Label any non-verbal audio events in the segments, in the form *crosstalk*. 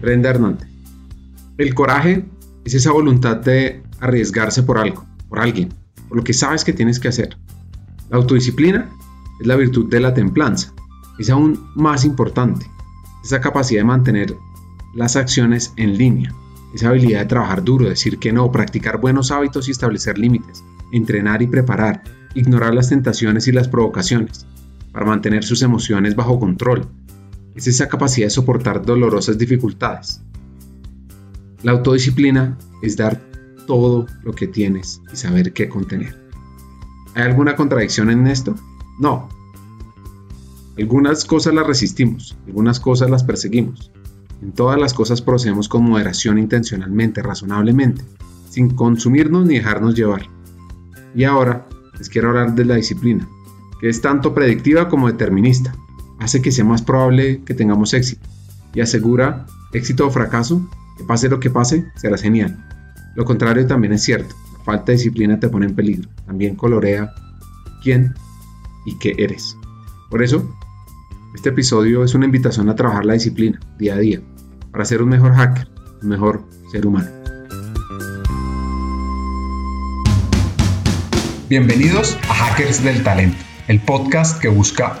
Brenda Hernández. El coraje es esa voluntad de arriesgarse por algo, por alguien, por lo que sabes que tienes que hacer. La autodisciplina es la virtud de la templanza. Es aún más importante. Esa capacidad de mantener las acciones en línea. Esa habilidad de trabajar duro, decir que no, practicar buenos hábitos y establecer límites. Entrenar y preparar. Ignorar las tentaciones y las provocaciones. Para mantener sus emociones bajo control. Es esa capacidad de soportar dolorosas dificultades. La autodisciplina es dar todo lo que tienes y saber qué contener. ¿Hay alguna contradicción en esto? No. Algunas cosas las resistimos, algunas cosas las perseguimos. En todas las cosas procedemos con moderación intencionalmente, razonablemente, sin consumirnos ni dejarnos llevar. Y ahora les quiero hablar de la disciplina, que es tanto predictiva como determinista. Hace que sea más probable que tengamos éxito y asegura éxito o fracaso, que pase lo que pase, será genial. Lo contrario también es cierto, la falta de disciplina te pone en peligro, también colorea quién y qué eres. Por eso, este episodio es una invitación a trabajar la disciplina día a día para ser un mejor hacker, un mejor ser humano. Bienvenidos a Hackers del Talento, el podcast que busca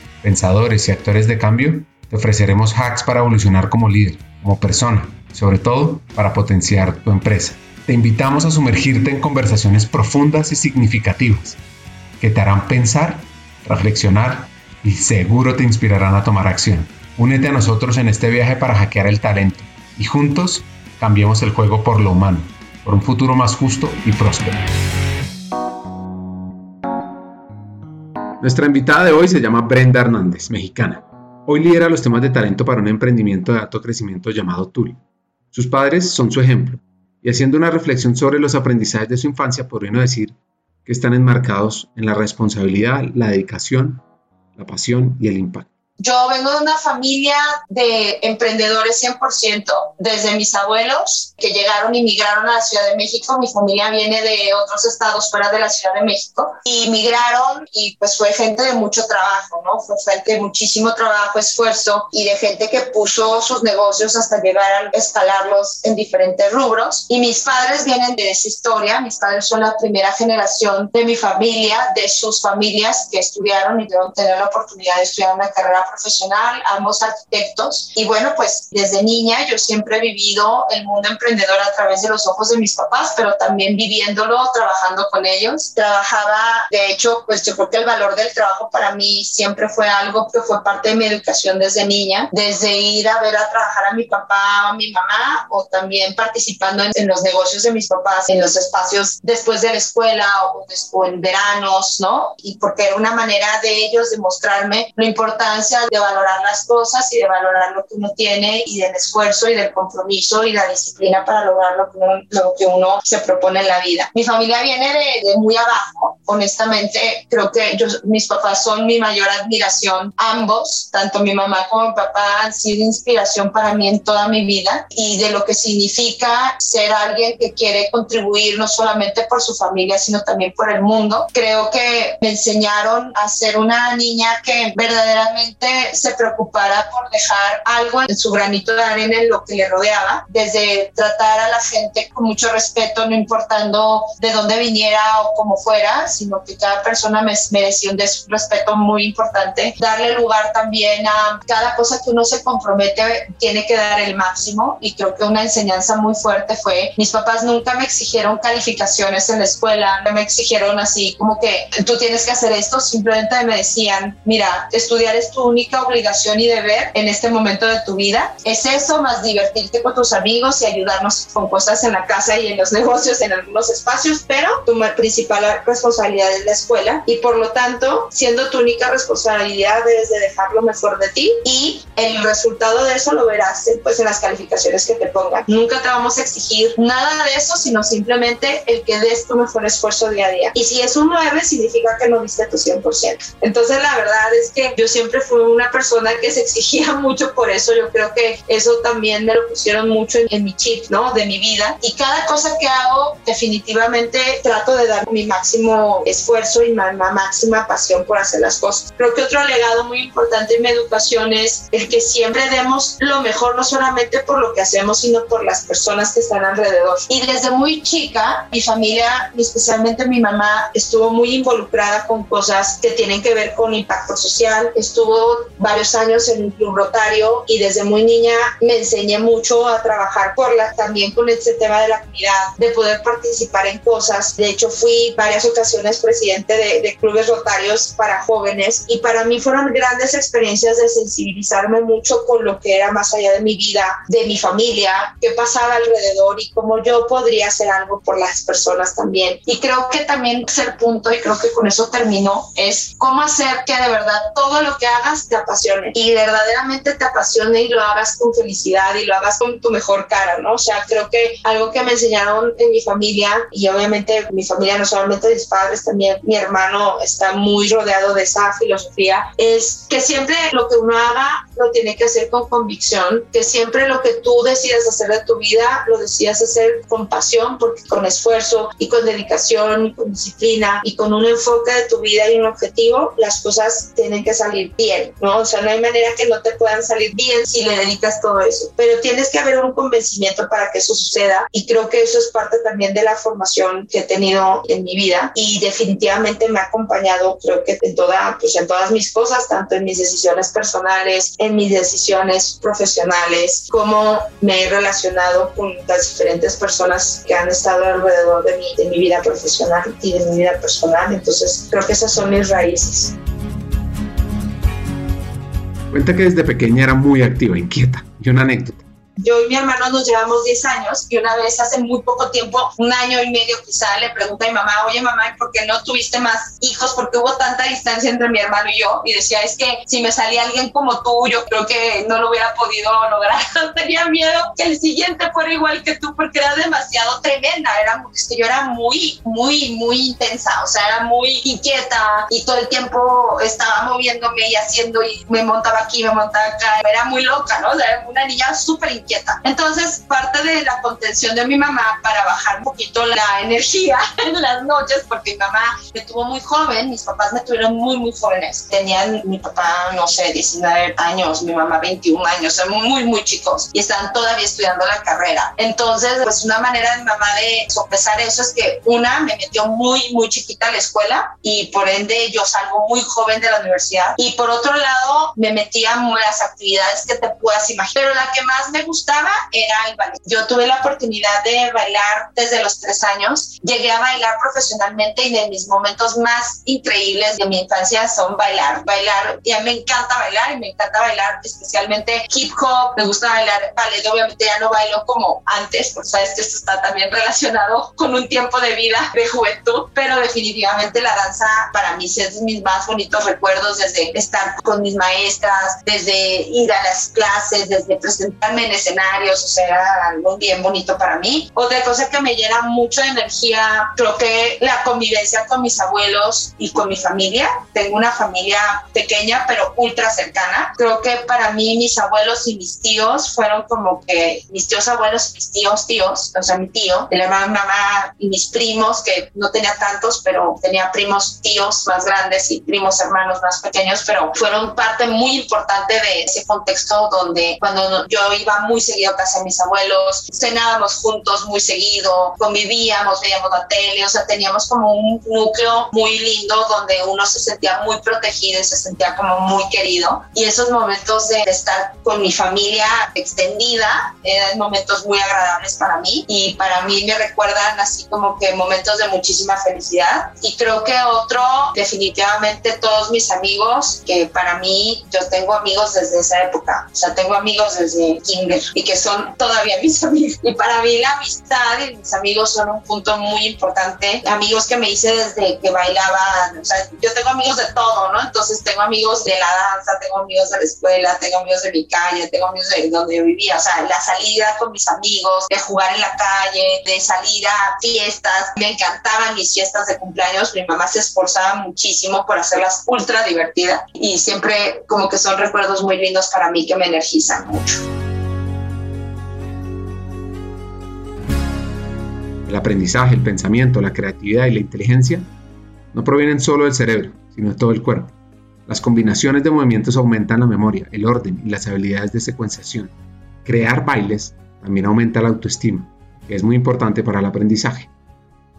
pensadores y actores de cambio, te ofreceremos hacks para evolucionar como líder, como persona, sobre todo para potenciar tu empresa. Te invitamos a sumergirte en conversaciones profundas y significativas que te harán pensar, reflexionar y seguro te inspirarán a tomar acción. Únete a nosotros en este viaje para hackear el talento y juntos cambiemos el juego por lo humano, por un futuro más justo y próspero. Nuestra invitada de hoy se llama Brenda Hernández, mexicana. Hoy lidera los temas de talento para un emprendimiento de alto crecimiento llamado TUL. Sus padres son su ejemplo, y haciendo una reflexión sobre los aprendizajes de su infancia, podrían decir que están enmarcados en la responsabilidad, la dedicación, la pasión y el impacto. Yo vengo de una familia de emprendedores 100%, desde mis abuelos que llegaron y migraron a la Ciudad de México. Mi familia viene de otros estados fuera de la Ciudad de México y migraron y pues fue gente de mucho trabajo, ¿no? Fue gente de muchísimo trabajo, esfuerzo y de gente que puso sus negocios hasta llegar a escalarlos en diferentes rubros. Y mis padres vienen de esa historia. Mis padres son la primera generación de mi familia, de sus familias que estudiaron y debieron tener la oportunidad de estudiar una carrera profesional, ambos arquitectos. Y bueno, pues desde niña yo siempre he vivido el mundo emprendedor a través de los ojos de mis papás, pero también viviéndolo, trabajando con ellos. Trabajaba, de hecho, pues yo creo que el valor del trabajo para mí siempre fue algo que fue parte de mi educación desde niña, desde ir a ver a trabajar a mi papá o a mi mamá o también participando en, los negocios de mis papás, en los espacios después de la escuela o, o en veranos, ¿no? Y porque era una manera de ellos demostrarme la importancia de valorar las cosas y de valorar lo que uno tiene y del esfuerzo y del compromiso y la disciplina para lograr lo que uno, lo que uno se propone en la vida. Mi familia viene de, de muy abajo, honestamente creo que yo, mis papás son mi mayor admiración, ambos, tanto mi mamá como mi papá han sido inspiración para mí en toda mi vida y de lo que significa ser alguien que quiere contribuir no solamente por su familia, sino también por el mundo. Creo que me enseñaron a ser una niña que verdaderamente se preocupara por dejar algo en su granito de arena en lo que le rodeaba, desde tratar a la gente con mucho respeto, no importando de dónde viniera o cómo fuera, sino que cada persona me merecía un respeto muy importante. Darle lugar también a cada cosa que uno se compromete, tiene que dar el máximo y creo que una enseñanza muy fuerte fue, mis papás nunca me exigieron calificaciones en la escuela, no me exigieron así como que tú tienes que hacer esto, simplemente me decían, mira, estudiar es tu única obligación y deber en este momento de tu vida. Es eso más divertirte con tus amigos y ayudarnos con cosas en la casa y en los *laughs* negocios, en algunos espacios, pero tu principal responsabilidad es la escuela y por lo tanto, siendo tu única responsabilidad, debes de dejar lo mejor de ti y el resultado de eso lo verás pues en las calificaciones que te pongan. Nunca te vamos a exigir nada de eso, sino simplemente el que des tu mejor esfuerzo día a día. Y si es un 9, significa que no diste tu 100%. Entonces, la verdad es que yo siempre fui una persona que se exigía *laughs* mucho por eso. Yo creo que eso también me lo pusieron mucho en, mi chip, ¿no? De mi vida. Y cada cosa que hago, definitivamente trato de dar mi máximo esfuerzo y mi máxima pasión por hacer las cosas. Creo que otro legado muy importante en mi educación es el que siempre demos lo mejor, no solamente por lo que hacemos, sino por las personas que están alrededor. Y desde muy chica, mi familia, especialmente mi mamá, estuvo muy involucrada con cosas que tienen que ver con impacto social. Estuvo varios años en un club rotario y desde muy niña me enseñé mucho a trabajar por la, también con este tema de la comunidad, de poder participar en cosas. De hecho, fui varias ocasiones presidente de, de clubes rotarios para jóvenes y para mí fueron grandes experiencias de sensibilizarme mucho con lo que era más allá de mi vida, de mi familia, qué pasaba alrededor y cómo yo podría hacer algo por las personas también. Y creo que también ser punto, y creo que con eso termino, es cómo hacer que de verdad todo lo que hagas te apasione y verdaderamente te apasione y lo hagas con felicidad y lo hagas con tu mejor cara, ¿no? O sea, creo que algo que me enseñaron en mi familia y obviamente mi familia, no solamente mis padres, también mi hermano está muy rodeado de esa filosofía, es que siempre lo que uno haga lo tiene que hacer con convicción, que siempre lo que tú decidas hacer de tu vida lo decidas hacer con pasión, porque con esfuerzo y con dedicación y con disciplina y con un enfoque de tu vida y un objetivo, las cosas tienen que salir bien, ¿no? O sea, no hay manera que no te puedan salir bien si le dedicas todo eso, pero tienes que haber un convencimiento para que eso suceda y creo que eso es parte también de la formación que he tenido en mi vida y definitivamente me ha acompañado, creo que en, toda, pues en todas mis cosas, tanto en mis decisiones personales, en mis decisiones profesionales, como me he relacionado con las diferentes personas que han estado alrededor de mi, de mi vida profesional y de mi vida personal. Entonces, creo que esas son mis raíces. Cuenta que desde pequeña era muy activa, inquieta. Y una anécdota yo y mi hermano nos llevamos 10 años y una vez hace muy poco tiempo, un año y medio quizá, le pregunté a mi mamá, oye mamá, ¿por qué no tuviste más hijos? ¿Por qué hubo tanta distancia entre mi hermano y yo? Y decía, es que si me salía alguien como tú, yo creo que no lo hubiera podido lograr. *laughs* Tenía miedo que el siguiente fuera igual que tú porque era demasiado tremenda. Era, es que yo era muy, muy, muy intensa, o sea, era muy inquieta y todo el tiempo estaba moviéndome y haciendo y me montaba aquí, me montaba acá. Era muy loca, ¿no? O sea, era una niña súper inquieta entonces, parte de la contención de mi mamá para bajar un poquito la energía *laughs* en las noches, porque mi mamá me tuvo muy joven, mis papás me tuvieron muy, muy jóvenes. Tenían mi papá, no sé, 19 años, mi mamá 21 años, son muy, muy chicos y están todavía estudiando la carrera. Entonces, pues una manera de mi mamá de sopesar eso es que una me metió muy, muy chiquita a la escuela y por ende yo salgo muy joven de la universidad. Y por otro lado, me metía las actividades que te puedas imaginar. Pero la que más me gustaba era el ballet. Yo tuve la oportunidad de bailar desde los tres años. Llegué a bailar profesionalmente y de mis momentos más increíbles de mi infancia son bailar. Bailar, ya me encanta bailar y me encanta bailar especialmente hip hop. Me gusta bailar ballet. Obviamente ya no bailo como antes, porque sabes que esto está también *laughs* relacionado con un tiempo de vida de juventud, pero definitivamente la danza para mí es mis más bonitos recuerdos desde estar con mis maestras, desde ir a las clases, desde presentarme en escenarios, o sea, algo bien bonito para mí. Otra cosa que me llena mucho de energía, creo que la convivencia con mis abuelos y con mi familia. Tengo una familia pequeña, pero ultra cercana. Creo que para mí mis abuelos y mis tíos fueron como que mis tíos abuelos y mis tíos tíos, o sea, mi tío, la mamá y mis primos, que no tenía tantos, pero tenía primos tíos más grandes y primos hermanos más pequeños, pero fueron parte muy importante de ese contexto donde cuando yo iba muy muy seguido a casa de mis abuelos, cenábamos juntos muy seguido, convivíamos, veíamos la tele, o sea, teníamos como un núcleo muy lindo donde uno se sentía muy protegido y se sentía como muy querido. Y esos momentos de estar con mi familia extendida eran momentos muy agradables para mí y para mí me recuerdan así como que momentos de muchísima felicidad. Y creo que otro, definitivamente todos mis amigos, que para mí yo tengo amigos desde esa época, o sea, tengo amigos desde kinder y que son todavía mis *laughs* amigos. Y para mí la amistad y mis amigos son un punto muy importante. Amigos que me hice desde que bailaba, o sea, yo tengo amigos de todo, ¿no? Entonces tengo amigos de la danza, tengo amigos de la escuela, tengo amigos de mi calle, tengo amigos de donde yo vivía, o sea, la salida con mis amigos, de jugar en la calle, de salir a fiestas. Me encantaban mis fiestas de cumpleaños. Mi mamá se esforzaba muchísimo por hacerlas ultra divertidas y siempre como que son recuerdos muy lindos para mí que me energizan mucho. El aprendizaje, el pensamiento, la creatividad y la inteligencia no provienen solo del cerebro, sino de todo el cuerpo. Las combinaciones de movimientos aumentan la memoria, el orden y las habilidades de secuenciación. Crear bailes también aumenta la autoestima, que es muy importante para el aprendizaje.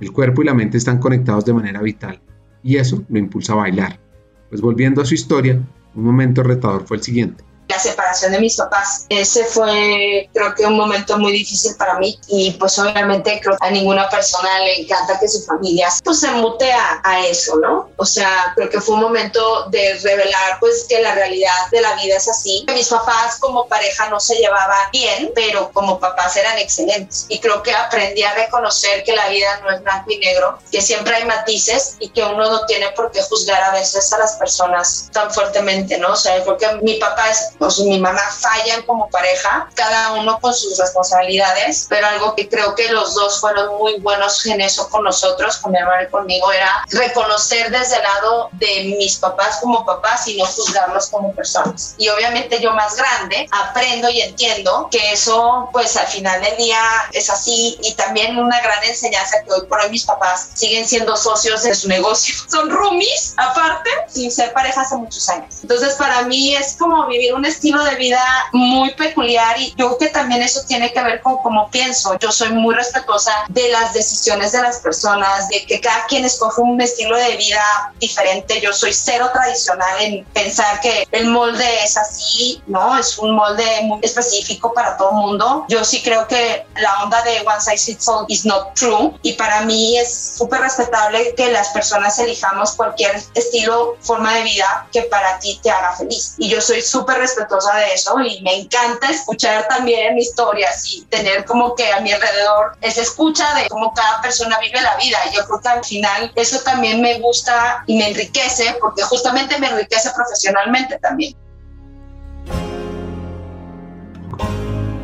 El cuerpo y la mente están conectados de manera vital y eso lo impulsa a bailar. Pues volviendo a su historia, un momento retador fue el siguiente la separación de mis papás. Ese fue, creo que, un momento muy difícil para mí y pues obviamente creo que a ninguna persona le encanta que su familia pues se mute a, eso, ¿no? O sea, creo que fue un momento de revelar pues que la realidad de la vida es así. Mis papás como pareja no se llevaban bien, pero como papás eran excelentes y creo que aprendí a reconocer que la vida no es blanco y negro, que siempre hay matices y que uno no tiene por qué juzgar a veces a las personas tan fuertemente, ¿no? O sea, que mi papá es pues mi mamá fallan como pareja, cada uno con sus responsabilidades, pero algo que creo que los dos fueron muy buenos en eso con nosotros, con mi hermano y conmigo, era reconocer desde el lado de mis papás como papás y no juzgarlos como personas. Y obviamente yo más grande aprendo y entiendo que eso pues al final del día es así y también una gran enseñanza que hoy por hoy mis papás siguen siendo socios de su negocio. *laughs* Son roomies aparte sin ser pareja hace muchos años. Entonces para mí es como vivir un estilo de vida muy peculiar y yo creo que también eso tiene que ver con cómo pienso. Yo soy muy respetuosa de las decisiones de las personas, de que cada quien escoge un estilo de vida diferente. Yo soy cero tradicional en pensar que el molde es así, ¿no? Es un molde muy específico para todo el mundo. Yo sí creo que la onda de one size fits all is not true y para mí es súper respetable que las personas elijamos cualquier estilo, forma de vida que para ti te haga feliz. Y yo soy súper respetuosa de eso y me encanta escuchar también historias y tener como que a mi alrededor esa escucha de cómo cada persona vive la vida. Yo creo que al final eso también me gusta y me enriquece porque justamente me enriquece profesionalmente también.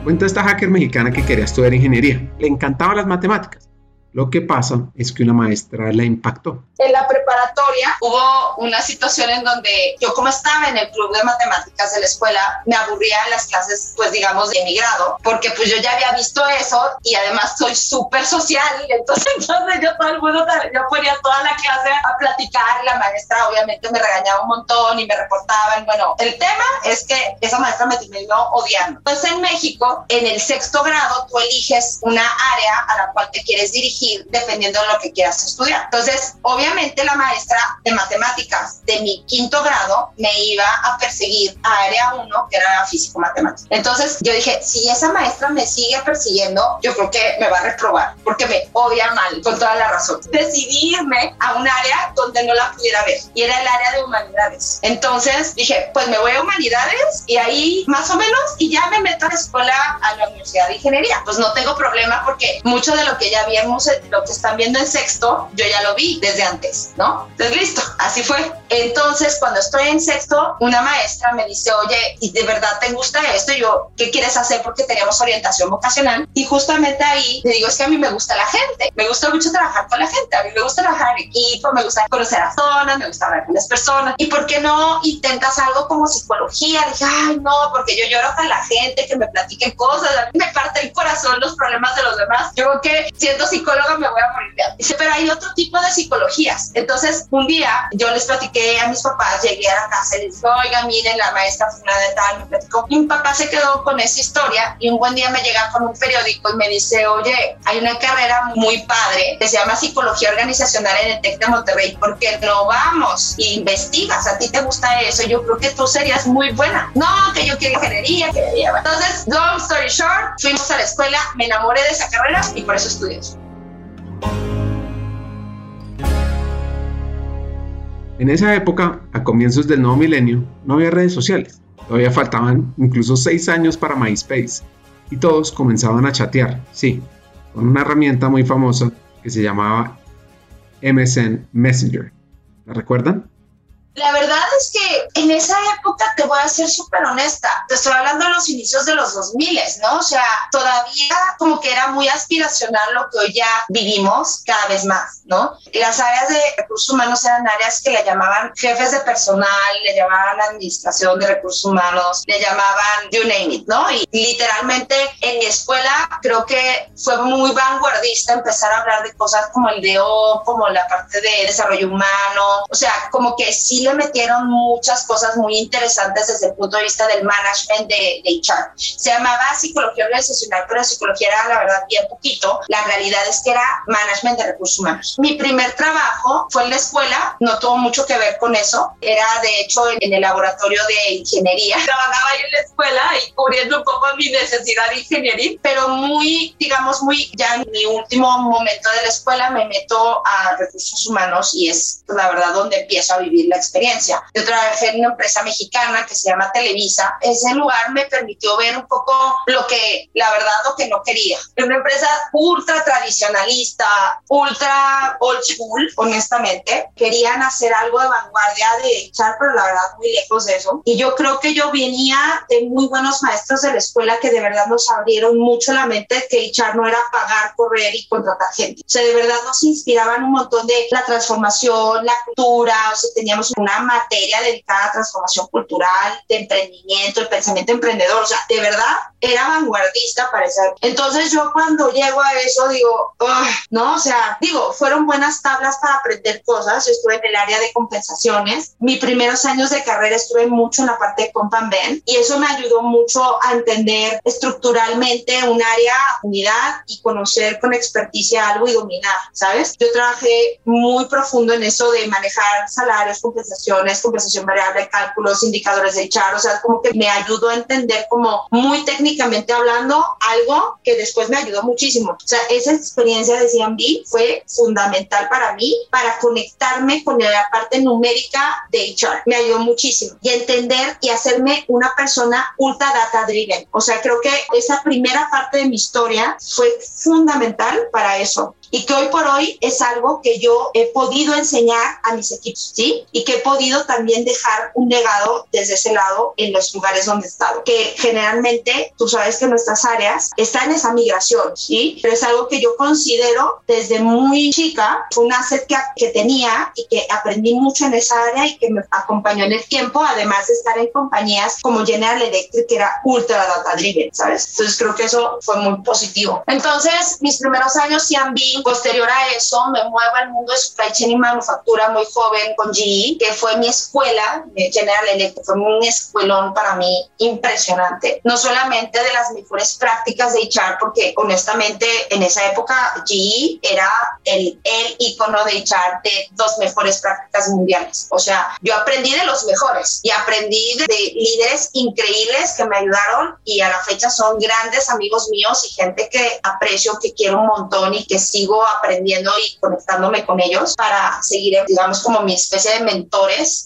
Cuenta esta hacker mexicana que quería estudiar ingeniería. Le encantaban las matemáticas lo que pasa es que una maestra la impactó. En la preparatoria hubo una situación en donde yo como estaba en el club de matemáticas de la escuela, me aburría en las clases, pues digamos, de mi grado, porque pues yo ya había visto eso y además soy súper social. Y *laughs* entonces, entonces yo todo el mundo, yo ponía toda la clase a platicar. La maestra obviamente me regañaba un montón y me reportaban. Bueno, el tema es que esa maestra me terminó odiando. Pues en México, en el sexto grado, tú eliges una área a la cual te quieres dirigir dependiendo de lo que quieras estudiar. Entonces, obviamente la maestra de matemáticas de mi quinto grado me iba a perseguir a área 1, que era físico matemático. Entonces, yo dije, si esa maestra me sigue persiguiendo, yo creo que me va a reprobar, porque me odia mal, con toda la razón. Decidí irme a un área donde no la pudiera ver, y era el área de humanidades. Entonces, dije, pues me voy a humanidades, y ahí más o menos, y ya me meto a la escuela, a la Universidad de Ingeniería. Pues no tengo problema porque mucho de lo que ya habíamos lo que están viendo en sexto, yo ya lo vi desde antes, ¿no? Entonces, listo, así fue. Entonces, cuando estoy en sexto, una maestra me dice, oye, ¿y de verdad te gusta esto? Y yo, ¿qué quieres hacer? Porque teníamos orientación vocacional. Y justamente ahí le digo, es que a mí me gusta la gente, me gusta mucho trabajar con la gente, a mí me gusta trabajar en equipo, me gusta conocer a zonas, me gusta hablar con las personas. ¿Y por qué no intentas algo como psicología? Dije, ay, no, porque yo lloro con la gente, que me platiquen cosas, me parte el corazón los problemas de los demás. Yo creo que siendo psicóloga me voy a morir Dice, pero hay otro tipo de psicologías. Entonces, un día yo les platiqué a mis papás, llegué a la casa y les dije, oiga, miren, la maestra fulana de tal, me platicó. Y mi papá se quedó con esa historia y un buen día me llega con un periódico y me dice, oye, hay una carrera muy padre que se llama Psicología Organizacional en el TEC de Monterrey, ¿por qué no vamos? E investigas, a ti te gusta eso, yo creo que tú serías muy buena. No, que yo quiero ingeniería, que Entonces, long story short, fuimos a la escuela, me enamoré de esa carrera y por eso estudié. En esa época, a comienzos del nuevo milenio, no había redes sociales. Todavía faltaban incluso seis años para MySpace. Y todos comenzaban a chatear, sí, con una herramienta muy famosa que se llamaba MSN Messenger. ¿La recuerdan? La verdad es que en esa época, te voy a ser súper honesta, te estoy hablando de los inicios de los 2000, ¿no? O sea, todavía como que era muy aspiracional lo que hoy ya vivimos cada vez más, ¿no? Las áreas de recursos humanos eran áreas que le llamaban jefes de personal, le llamaban administración de recursos humanos, le llamaban you name it, ¿no? Y literalmente en mi escuela creo que fue muy vanguardista empezar a hablar de cosas como el DO, como la parte de desarrollo humano, o sea, como que sí metieron muchas cosas muy interesantes desde el punto de vista del management de, de HR. Se llamaba psicología organizacional, pero psicología era la verdad bien poquito. La realidad es que era management de recursos humanos. Mi primer trabajo fue en la escuela, no tuvo mucho que ver con eso. Era de hecho en, el laboratorio de ingeniería. *laughs* Trabajaba ahí en la escuela y cubriendo un poco mi necesidad de ingeniería, pero muy, digamos, muy ya en mi último momento de la escuela me meto a recursos humanos y es la verdad donde empiezo a vivir la experiencia experiencia. Yo trabajé en una empresa mexicana que se llama Televisa. Ese lugar me permitió ver un poco lo que, la verdad, lo que no quería. Una empresa ultra tradicionalista, ultra old school, honestamente. Querían hacer algo de vanguardia de echar, pero la verdad muy lejos de eso. Y yo creo que yo venía de muy buenos maestros de la escuela que de verdad nos abrieron mucho la mente que echar no era pagar, correr y contratar gente. O sea, de verdad nos inspiraban un montón de la transformación, la cultura, o sea, teníamos una materia dedicada a transformación cultural, de emprendimiento, de pensamiento emprendedor. O sea, de verdad era vanguardista para eso. Entonces yo cuando llego a eso digo, no, o sea, digo, fueron buenas tablas para aprender cosas. Yo estuve en el área de compensaciones. Mis primeros años de carrera estuve mucho en la parte de Comp Ben y eso me ayudó mucho a entender estructuralmente un área, unidad y conocer con experticia algo y dominar, ¿sabes? Yo trabajé muy profundo en eso de manejar salarios, compensaciones compensaciones, compensación variable, cálculos, indicadores de echar, o sea, como que me ayudó a entender como muy técnicamente hablando algo que después me ayudó muchísimo. O sea, esa experiencia de CMB fue fundamental para mí, para conectarme con la parte numérica de HR. Me ayudó muchísimo y entender y hacerme una persona ultra data driven. O sea, creo que esa primera parte de mi historia fue fundamental para eso y que hoy por hoy es algo que yo he podido enseñar a mis equipos, ¿sí? Y que podido también dejar un legado desde ese lado en los lugares donde he estado, que generalmente tú sabes que nuestras áreas están en esa migración, ¿sí? Pero es algo que yo considero desde muy chica un asset que, que tenía y que aprendí mucho en esa área y que me acompañó en el tiempo, además de estar en compañías como General Electric, que era ultra data driven, ¿sabes? Entonces creo que eso fue muy positivo. Entonces, mis primeros años sí han Posterior a eso, me muevo al mundo de supply chain y manufactura muy joven con GE, que fue mi escuela, General Electric, fue un escuelón para mí impresionante. No solamente de las mejores prácticas de HR, porque honestamente en esa época GE era el, el icono de HR de dos mejores prácticas mundiales. O sea, yo aprendí de los mejores y aprendí de, de líderes increíbles que me ayudaron y a la fecha son grandes amigos míos y gente que aprecio, que quiero un montón y que sigo aprendiendo y conectándome con ellos para seguir, digamos, como mi especie de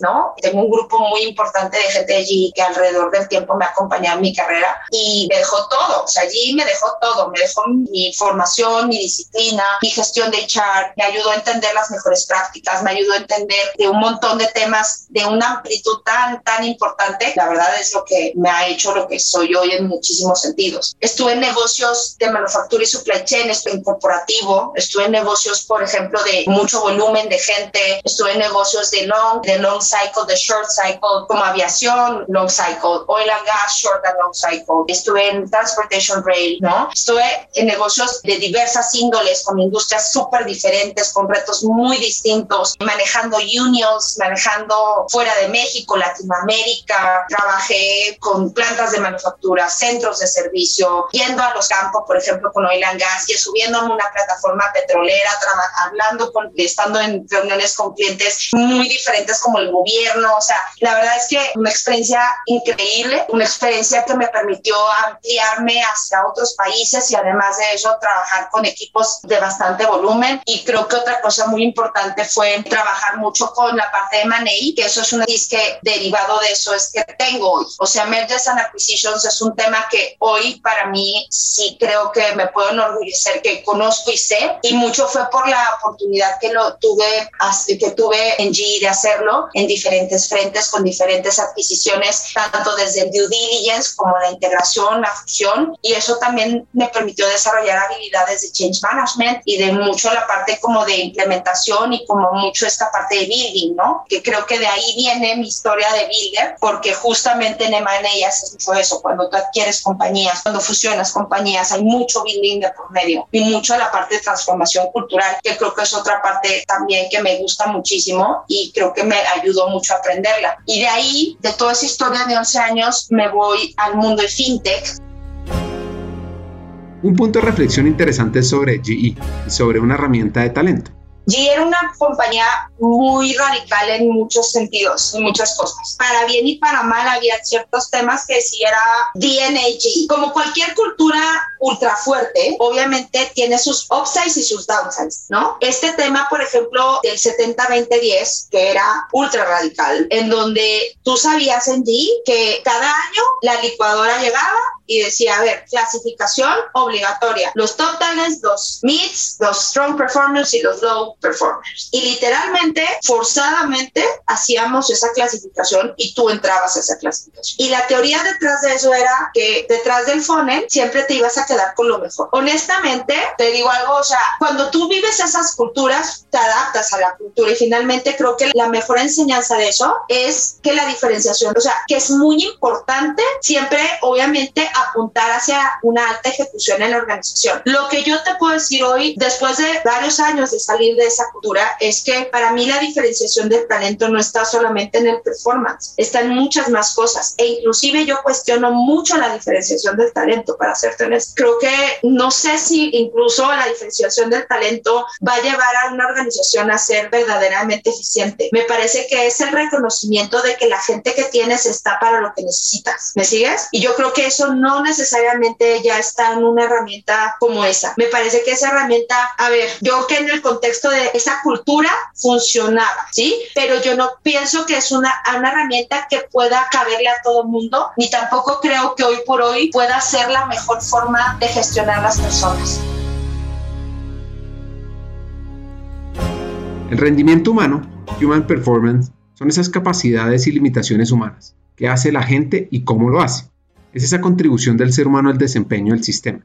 ¿no? Tengo un grupo muy importante de gente allí que alrededor del tiempo me ha acompañado en mi carrera y me dejó todo, o sea, allí me dejó todo, me dejó mi formación, mi disciplina, mi gestión de chart, me ayudó a entender las mejores prácticas, me ayudó a entender de un montón de temas de una amplitud tan, tan importante. La verdad es lo que me ha hecho lo que soy hoy en muchísimos sentidos. Estuve en negocios de manufactura y supply chain, estuve en corporativo, estuve en negocios, por ejemplo, de mucho volumen de gente, estuve en negocios de long de long cycle, de short cycle, como aviación, long cycle, oil and gas, short and long cycle. Estuve en transportation rail, ¿no? Estuve en negocios de diversas índoles, con industrias súper diferentes, con retos muy distintos, manejando unions, manejando fuera de México, Latinoamérica. Trabajé con plantas de manufactura, centros de servicio, yendo a los campos, por ejemplo, con oil and gas, y subiendo en una plataforma petrolera, hablando con, estando en reuniones con clientes muy diferentes como el gobierno. O sea, la verdad es que una experiencia increíble, una experiencia que me permitió ampliarme hacia otros países y además de eso trabajar con equipos de bastante volumen. Y creo que otra cosa muy importante fue trabajar mucho con la parte de Money, que eso es una que derivado de eso es que tengo hoy. O sea, mergers and acquisitions es un tema que hoy para mí sí creo que me puedo enorgullecer que conozco y sé y mucho fue por la oportunidad que lo tuve que tuve en GE de hacerlo en diferentes frentes con diferentes adquisiciones tanto desde el due diligence como la integración la fusión. Y eso también me permitió desarrollar habilidades de change management y de mucho la parte como de implementación y como mucho esta parte de building no que creo que de ahí viene mi historia de builder porque justamente en M&A haces mucho eso cuando tú adquieres compañías cuando fusionas compañías hay mucho building de por medio y mucho la parte de transformación cultural que creo que es otra parte también que me gusta muchísimo y creo que me ayudó mucho a aprenderla. Y de ahí, de toda esa historia de 11 años, me voy al mundo de fintech. Un punto de reflexión interesante sobre GE y sobre una herramienta de talento. GE era una compañía muy radical en muchos sentidos, en muchas cosas. Para bien y para mal había ciertos temas que sí era DNA G. Como cualquier cultura ultra fuerte, obviamente tiene sus upsides y sus downsides, ¿no? Este tema, por ejemplo, del 70-20-10, que era ultra radical, en donde tú sabías en G que cada año la licuadora llegaba y decía, a ver, clasificación obligatoria. Los top talents, los mids, los strong performers y los low performers. Y literalmente, forzadamente, hacíamos esa clasificación y tú entrabas a esa clasificación. Y la teoría detrás de eso era que detrás del funnel siempre te ibas a quedar con lo mejor. Honestamente, te digo algo, o sea, cuando tú vives esas culturas, te adaptas a la cultura y finalmente creo que la mejor enseñanza de eso es que la diferenciación, o sea, que es muy importante siempre, obviamente, apuntar hacia una alta ejecución en la organización. Lo que yo te puedo decir hoy, después de varios años de salir de esa cultura, es que para mí la diferenciación del talento no está solamente en el performance, está en muchas más cosas. E inclusive yo cuestiono mucho la diferenciación del talento, para serte honesto. Creo que no sé si incluso la diferenciación del talento va a llevar a una organización a ser verdaderamente eficiente. Me parece que es el reconocimiento de que la gente que tienes está para lo que necesitas. ¿Me sigues? Y yo creo que eso no necesariamente ya está en una herramienta como esa. Me parece que esa herramienta, a ver, yo que en el contexto de esa cultura funcionaba, ¿sí? Pero yo no pienso que es una, una herramienta que pueda caberle a todo el mundo, ni tampoco creo que hoy por hoy pueda ser la mejor forma de gestionar las personas. El rendimiento humano, human performance, son esas capacidades y limitaciones humanas. ¿Qué hace la gente y cómo lo hace? es esa contribución del ser humano al desempeño del sistema.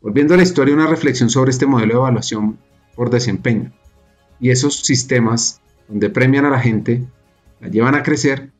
Volviendo a la historia, una reflexión sobre este modelo de evaluación por desempeño y esos sistemas donde premian a la gente, la llevan a crecer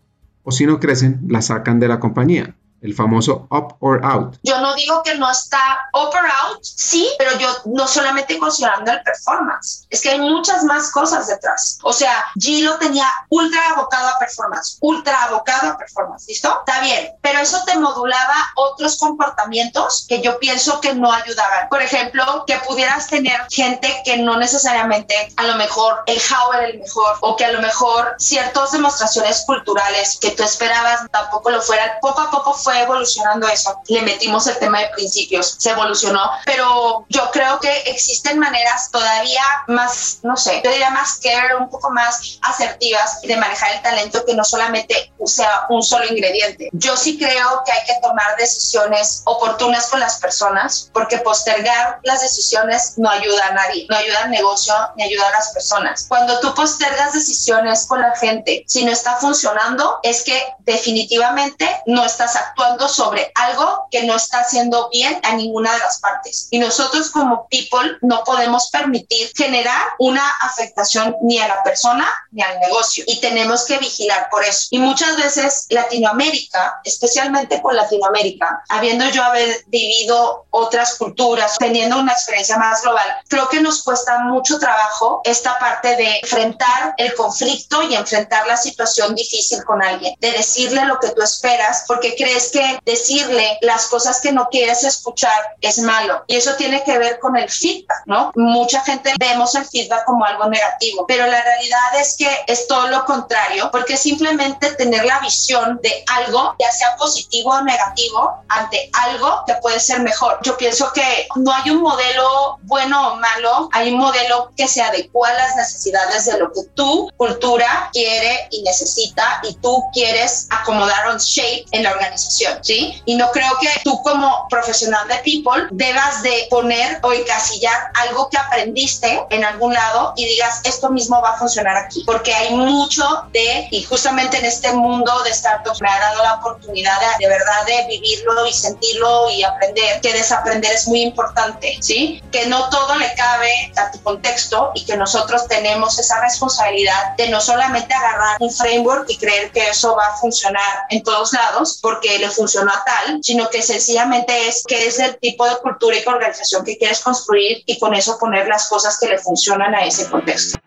o si no crecen, la sacan de la compañía el famoso up or out. Yo no digo que no está up or out, sí, pero yo no solamente considerando el performance, es que hay muchas más cosas detrás. O sea, G lo tenía ultra abocado a performance, ultra abocado a performance, ¿listo? Está bien, pero eso te modulaba otros comportamientos que yo pienso que no ayudaban. Por ejemplo, que pudieras tener gente que no necesariamente a lo mejor el how era el mejor o que a lo mejor ciertas demostraciones culturales que tú esperabas tampoco lo fueran. Poco a poco fue evolucionando eso. Le metimos el tema de principios, se evolucionó, pero yo creo que existen maneras todavía más, no sé, yo diría más care, un poco más asertivas de manejar el talento que no solamente sea un solo ingrediente. Yo sí creo que hay que tomar decisiones oportunas con las personas porque postergar las decisiones no ayuda a nadie, no ayuda al negocio ni ayuda a las personas. Cuando tú postergas decisiones con la gente, si no está funcionando, es que definitivamente no estás actuando actuando sobre algo que no está haciendo bien a ninguna de las partes. Y nosotros como people no podemos permitir generar una afectación ni a la persona ni al negocio. Y tenemos que vigilar por eso. Y muchas veces Latinoamérica, especialmente con Latinoamérica, habiendo yo haber vivido otras culturas, teniendo una experiencia más global, creo que nos cuesta mucho trabajo esta parte de enfrentar el conflicto y enfrentar la situación difícil con alguien, de decirle lo que tú esperas, porque crees que decirle las cosas que no quieres escuchar es malo. Y eso tiene que ver con el feedback, ¿no? Mucha gente vemos el feedback como algo negativo, pero la realidad es que es todo lo contrario, porque simplemente tener la visión de algo, ya sea positivo o negativo, ante algo que puede ser mejor. Yo pienso que no hay un modelo bueno o malo, hay un modelo que se adecua a las necesidades de lo que tu cultura quiere y necesita y tú quieres acomodar on shape en la organización, ¿sí? Y no creo que tú como profesional de people debas de poner o encasillar algo que aprendiste en algún lado y digas, esto mismo va a funcionar aquí, porque hay mucho de, y justamente en este mundo de startups me ha dado la oportunidad de, de verdad de vivirlo y sentirlo y aprender, que desaprender es muy importante, ¿sí? Que no todo le cabe a tu contexto y que nosotros tenemos esa responsabilidad de no solamente agarrar un framework y creer que eso va a funcionar en todos lados porque le funcionó a tal, sino que sencillamente es que es el tipo de cultura y organización que quieres construir y con eso poner las cosas que le funcionan a ese contexto.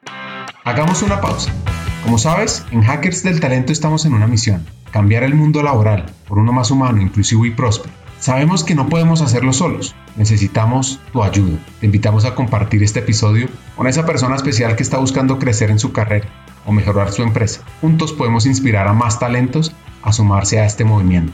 Hagamos una pausa. Como sabes, en Hackers del Talento estamos en una misión, cambiar el mundo laboral por uno más humano, inclusivo y próspero. Sabemos que no podemos hacerlo solos, necesitamos tu ayuda. Te invitamos a compartir este episodio con esa persona especial que está buscando crecer en su carrera o mejorar su empresa. Juntos podemos inspirar a más talentos a sumarse a este movimiento.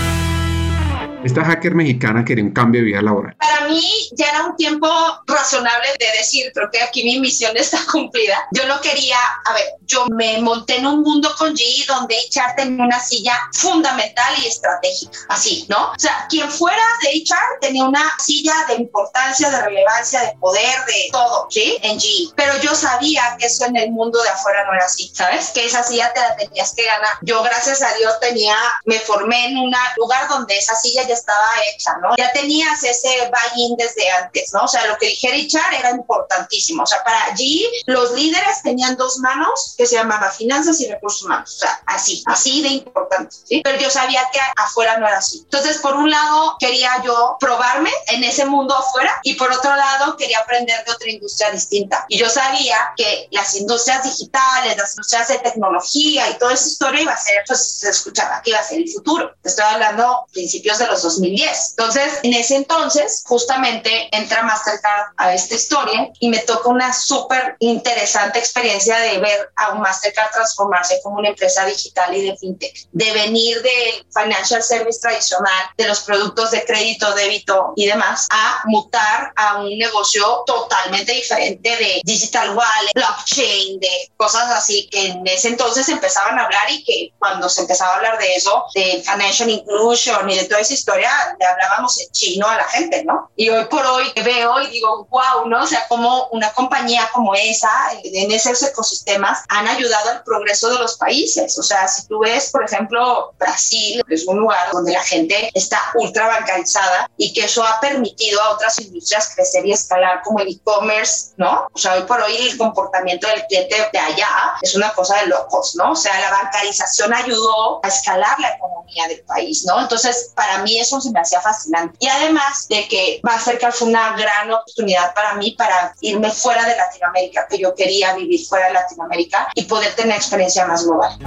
Esta hacker mexicana quería un cambio de vida laboral. Para mí ya era un tiempo razonable de decir, creo que aquí mi misión *laughs* está cumplida. Yo no quería, a ver, yo me monté en un mundo con G donde HR tenía una silla fundamental y estratégica, así, ¿no? O sea, quien fuera de HR tenía una silla de importancia, de relevancia, de poder, de todo, ¿sí? En G. Pero yo sabía que eso en el mundo de afuera no era así, ¿sabes? Que esa silla te la tenías que ganar. Yo, gracias a Dios, tenía, me formé en un lugar donde esa silla ya estaba hecha, ¿no? Ya tenías ese buy-in desde antes, ¿no? O sea, lo que dijera Richard era importantísimo. O sea, para allí los líderes tenían dos manos que se llamaba finanzas y recursos humanos. O sea, así, así de importante, ¿sí? Pero yo sabía que afuera no era así. Entonces, por un lado, quería yo probarme en ese mundo afuera y por otro lado, quería aprender de otra industria distinta. Y yo sabía que las industrias digitales, las industrias de tecnología y toda esa historia iba a ser, pues se escuchaba que iba a ser el futuro. Estoy hablando principios de los 2010. Entonces, en ese entonces, justamente entra Mastercard a esta historia y me toca una súper interesante experiencia de ver a Mastercard transformarse como una empresa digital y de fintech, de venir del financial service tradicional, de los productos de crédito, débito y demás, a mutar a un negocio totalmente diferente de digital wallet, blockchain, de cosas así que en ese entonces empezaban a hablar y que cuando se empezaba a hablar de eso, de financial inclusion y de toda esa historia, le hablábamos en chino a la gente, ¿no? Y hoy por hoy veo y digo, wow, ¿no? O sea, como una compañía como esa, en esos ecosistemas, han ayudado al progreso de los países. O sea, si tú ves, por ejemplo, Brasil, es un lugar donde la gente está ultra bancarizada y que eso ha permitido a otras industrias crecer y escalar como el e-commerce, ¿no? O sea, hoy por hoy el comportamiento del cliente de allá es una cosa de locos, ¿no? O sea, la bancarización ayudó a escalar la economía del país, ¿no? Entonces, para mí eso se me hacía fascinante. Y además de que va a ser fue una gran oportunidad para mí para irme fuera de Latinoamérica, que yo quería vivir fuera de Latinoamérica y poder tener experiencia más global.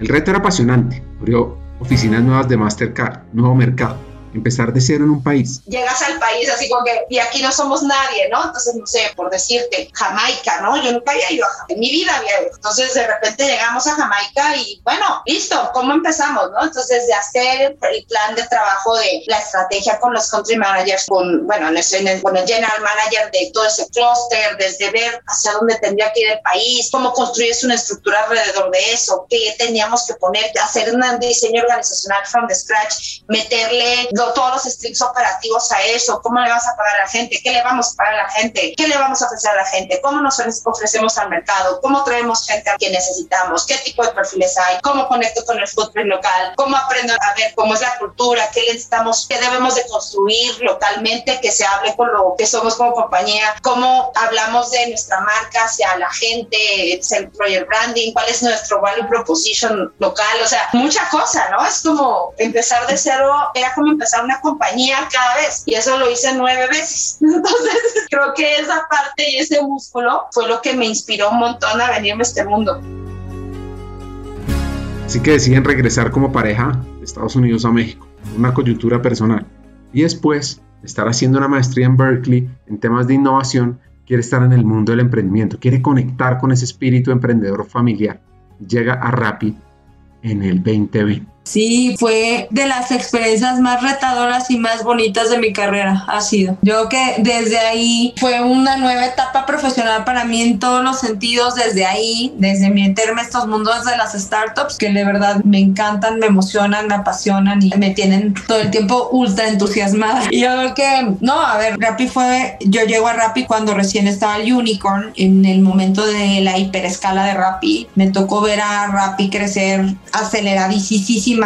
El reto era apasionante. Abrió oficinas nuevas de Mastercard, nuevo mercado. Empezar de cero en un país. Llegas al país así como que, y aquí no somos nadie, ¿no? Entonces, no sé, por decirte, Jamaica, ¿no? Yo nunca había ido a Jamaica, en mi vida. Entonces, de repente llegamos a Jamaica y, bueno, listo, ¿cómo empezamos, no? Entonces, de hacer el plan de trabajo de la estrategia con los country managers, con, bueno, con el general manager de todo ese clúster, desde ver hacia dónde tendría que ir el país, cómo construir una estructura alrededor de eso, qué teníamos que poner, hacer un diseño organizacional from the scratch, meterle todos los strips operativos a eso, cómo le vas a pagar a la gente, qué le vamos a pagar a la gente, qué le vamos a ofrecer a la gente, cómo nos ofrecemos al mercado, cómo traemos gente a quien necesitamos, qué tipo de perfiles hay, cómo conecto con el footprint local, cómo aprendo a ver cómo es la cultura, qué necesitamos, qué debemos de construir localmente, que se hable con lo que somos como compañía, cómo hablamos de nuestra marca hacia la gente, es el project branding, cuál es nuestro value proposition local, o sea, mucha cosa, ¿no? Es como empezar de cero, era como empezar una compañía cada vez y eso lo hice nueve veces. *laughs* Entonces, creo que esa parte y ese músculo fue lo que me inspiró un montón a venirme a este mundo. Así que deciden regresar como pareja de Estados Unidos a México, una coyuntura personal. Y después de estar haciendo una maestría en Berkeley en temas de innovación, quiere estar en el mundo del emprendimiento, quiere conectar con ese espíritu emprendedor familiar. Llega a Rappi en el 2020. Sí, fue de las experiencias más retadoras y más bonitas de mi carrera, ha sido. Yo que desde ahí fue una nueva etapa profesional para mí en todos los sentidos, desde ahí, desde meterme a estos mundos de las startups, que de verdad me encantan, me emocionan, me apasionan y me tienen todo el tiempo ultra entusiasmada. Y yo creo que, no, a ver, Rappi fue, yo llego a Rappi cuando recién estaba el Unicorn, en el momento de la hiperescala de Rappi, me tocó ver a Rappi crecer aceleradísimo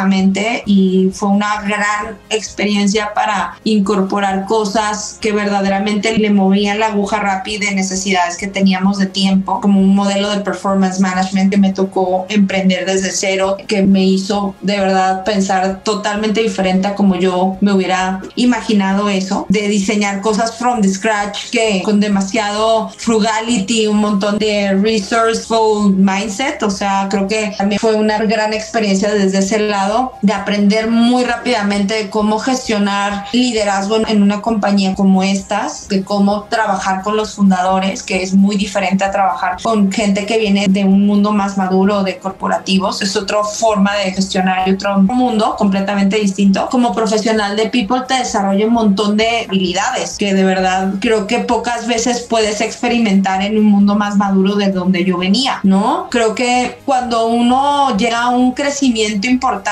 y fue una gran experiencia para incorporar cosas que verdaderamente le movían la aguja rápida de necesidades que teníamos de tiempo, como un modelo de performance management que me tocó emprender desde cero, que me hizo de verdad pensar totalmente diferente a como yo me hubiera imaginado eso, de diseñar cosas from the scratch, que con demasiado frugality, un montón de resourceful mindset, o sea, creo que también fue una gran experiencia desde ese lado de aprender muy rápidamente cómo gestionar liderazgo en una compañía como estas, de cómo trabajar con los fundadores, que es muy diferente a trabajar con gente que viene de un mundo más maduro de corporativos. Es otra forma de gestionar y otro mundo completamente distinto. Como profesional de people te desarrolla un montón de habilidades que de verdad creo que pocas veces puedes experimentar en un mundo más maduro de donde yo venía, ¿no? Creo que cuando uno llega a un crecimiento importante,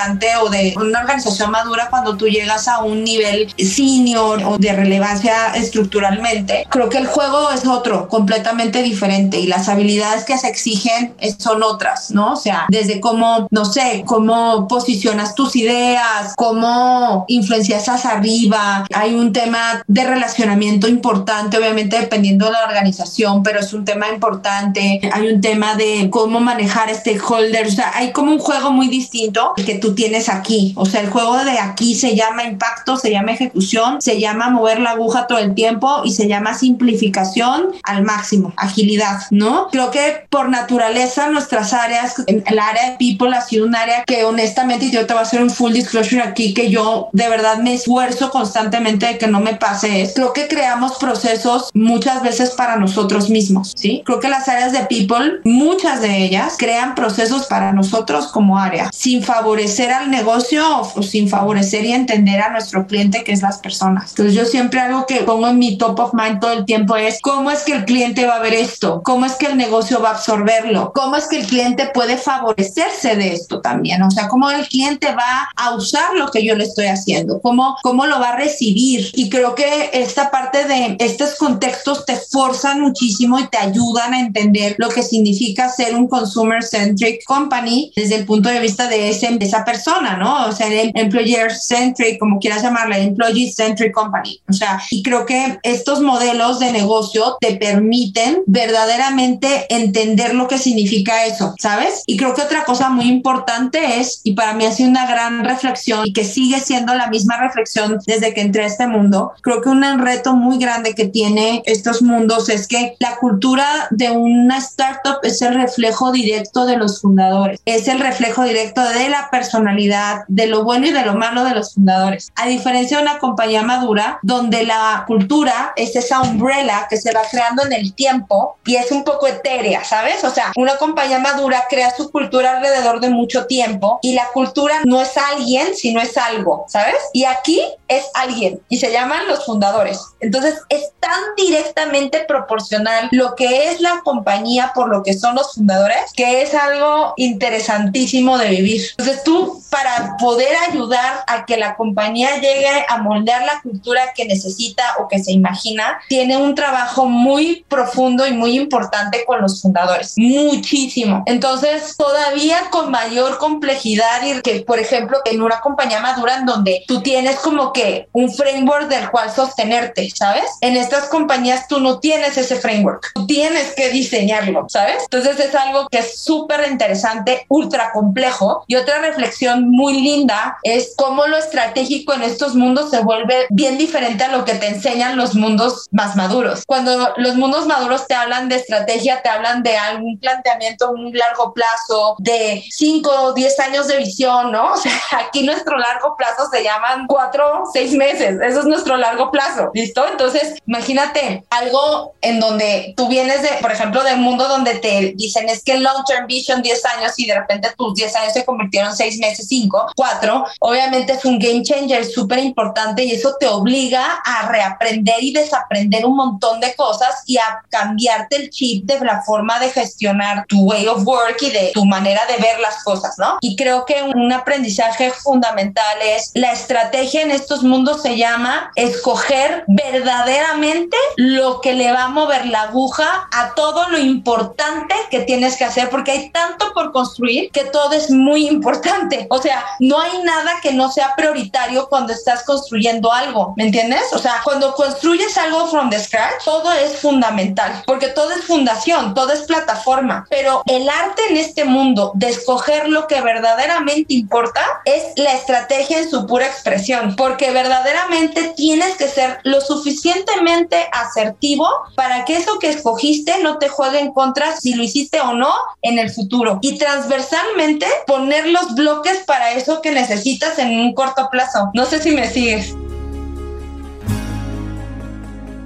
o de una organización madura cuando tú llegas a un nivel senior o de relevancia estructuralmente. Creo que el juego es otro, completamente diferente y las habilidades que se exigen son otras, ¿no? O sea, desde cómo, no sé, cómo posicionas tus ideas, cómo influencias hacia arriba. Hay un tema de relacionamiento importante, obviamente dependiendo de la organización, pero es un tema importante. Hay un tema de cómo manejar stakeholders. O sea, hay como un juego muy distinto que tú tienes aquí. O sea, el juego de aquí se llama impacto, se llama ejecución, se llama mover la aguja todo el tiempo y se llama simplificación al máximo, agilidad, ¿no? Creo que por naturaleza nuestras áreas, el área de people ha sido un área que honestamente, y yo te voy a hacer un full disclosure aquí, que yo de verdad me esfuerzo constantemente de que no me pase esto. Creo que creamos procesos muchas veces para nosotros mismos, ¿sí? Creo que las áreas de people, muchas de ellas, crean procesos para nosotros como área, sin favorecer al negocio o, sin favorecer y entender a nuestro cliente, que es las personas. Entonces yo siempre algo que pongo en mi top of mind todo el tiempo es cómo es que el cliente va a ver esto, cómo es que el negocio va a absorberlo, cómo es que el cliente puede favorecerse de esto también, o sea, cómo el cliente va a usar lo que yo le estoy haciendo, cómo, cómo lo va a recibir. Y creo que esta parte de estos contextos te forzan muchísimo y te ayudan a entender lo que significa ser un consumer centric company desde el punto de vista de, ese, de persona, ¿no? O sea, el employer centric, como quieras llamarle, employee centric company. O sea, y creo que estos modelos de negocio te permiten verdaderamente entender lo que significa eso, ¿sabes? Y creo que otra cosa muy importante es, y para mí ha sido una gran reflexión y que sigue siendo la misma reflexión desde que entré a este mundo, creo que un reto muy grande que tiene estos mundos es que la cultura de una startup es el reflejo directo de los fundadores, es el reflejo directo de la persona personalidad, de lo bueno y de lo malo de los fundadores. A diferencia de una compañía madura, donde la cultura es esa umbrella que se va creando en el tiempo y es un poco etérea, ¿sabes? O sea, una compañía madura crea su cultura alrededor de mucho tiempo y la cultura no es alguien, sino es algo, ¿sabes? Y aquí es alguien y se llaman los fundadores. Entonces, es tan directamente proporcional lo que es la compañía por lo que son los fundadores que es algo interesantísimo de vivir. Entonces, tú para poder ayudar a que la compañía llegue a moldear la cultura que necesita o que se imagina, tiene un trabajo muy profundo y muy importante con los fundadores. Muchísimo. Entonces, todavía con mayor complejidad y que, por ejemplo, en una compañía madura en donde tú tienes como que un framework del cual sostenerte, ¿sabes? En estas compañías tú no tienes ese framework. Tú tienes que diseñarlo, ¿sabes? Entonces es algo que es súper interesante, ultra complejo. Y otra reflexión reflexión muy linda es cómo lo estratégico en estos mundos se vuelve bien diferente a lo que te enseñan los mundos más maduros. Cuando los mundos maduros te hablan de estrategia, te hablan de algún planteamiento a un largo plazo, de 5 o 10 años de visión, ¿no? *laughs* O sea, aquí nuestro largo plazo se llaman 4, 6 meses. Eso es nuestro largo plazo, ¿listo? Entonces, imagínate algo en donde tú vienes de, por ejemplo, del mundo donde te dicen es que long term vision 10 años y de repente tus 10 años se convirtieron 6 seis meses, cinco, cuatro, obviamente es un game changer súper importante y eso te obliga a reaprender y desaprender un montón de cosas y a cambiarte el chip de la forma de gestionar tu way of work y de tu manera de ver las cosas, ¿no? Y creo que un aprendizaje fundamental es la estrategia en estos mundos se llama escoger verdaderamente lo que le va a mover la aguja a todo lo importante que tienes que hacer porque hay tanto por construir que todo es muy importante o sea, no hay nada que no sea prioritario cuando estás construyendo algo, ¿me entiendes? O sea, cuando construyes algo from the scratch, todo es fundamental, porque todo es fundación, todo es plataforma, pero el arte en este mundo de escoger lo que verdaderamente importa es la estrategia en su pura expresión, porque verdaderamente tienes que ser lo suficientemente asertivo para que eso que escogiste no te juegue en contra si lo hiciste o no en el futuro. Y transversalmente poner los bloques para eso que necesitas en un corto plazo. No sé si me sigues.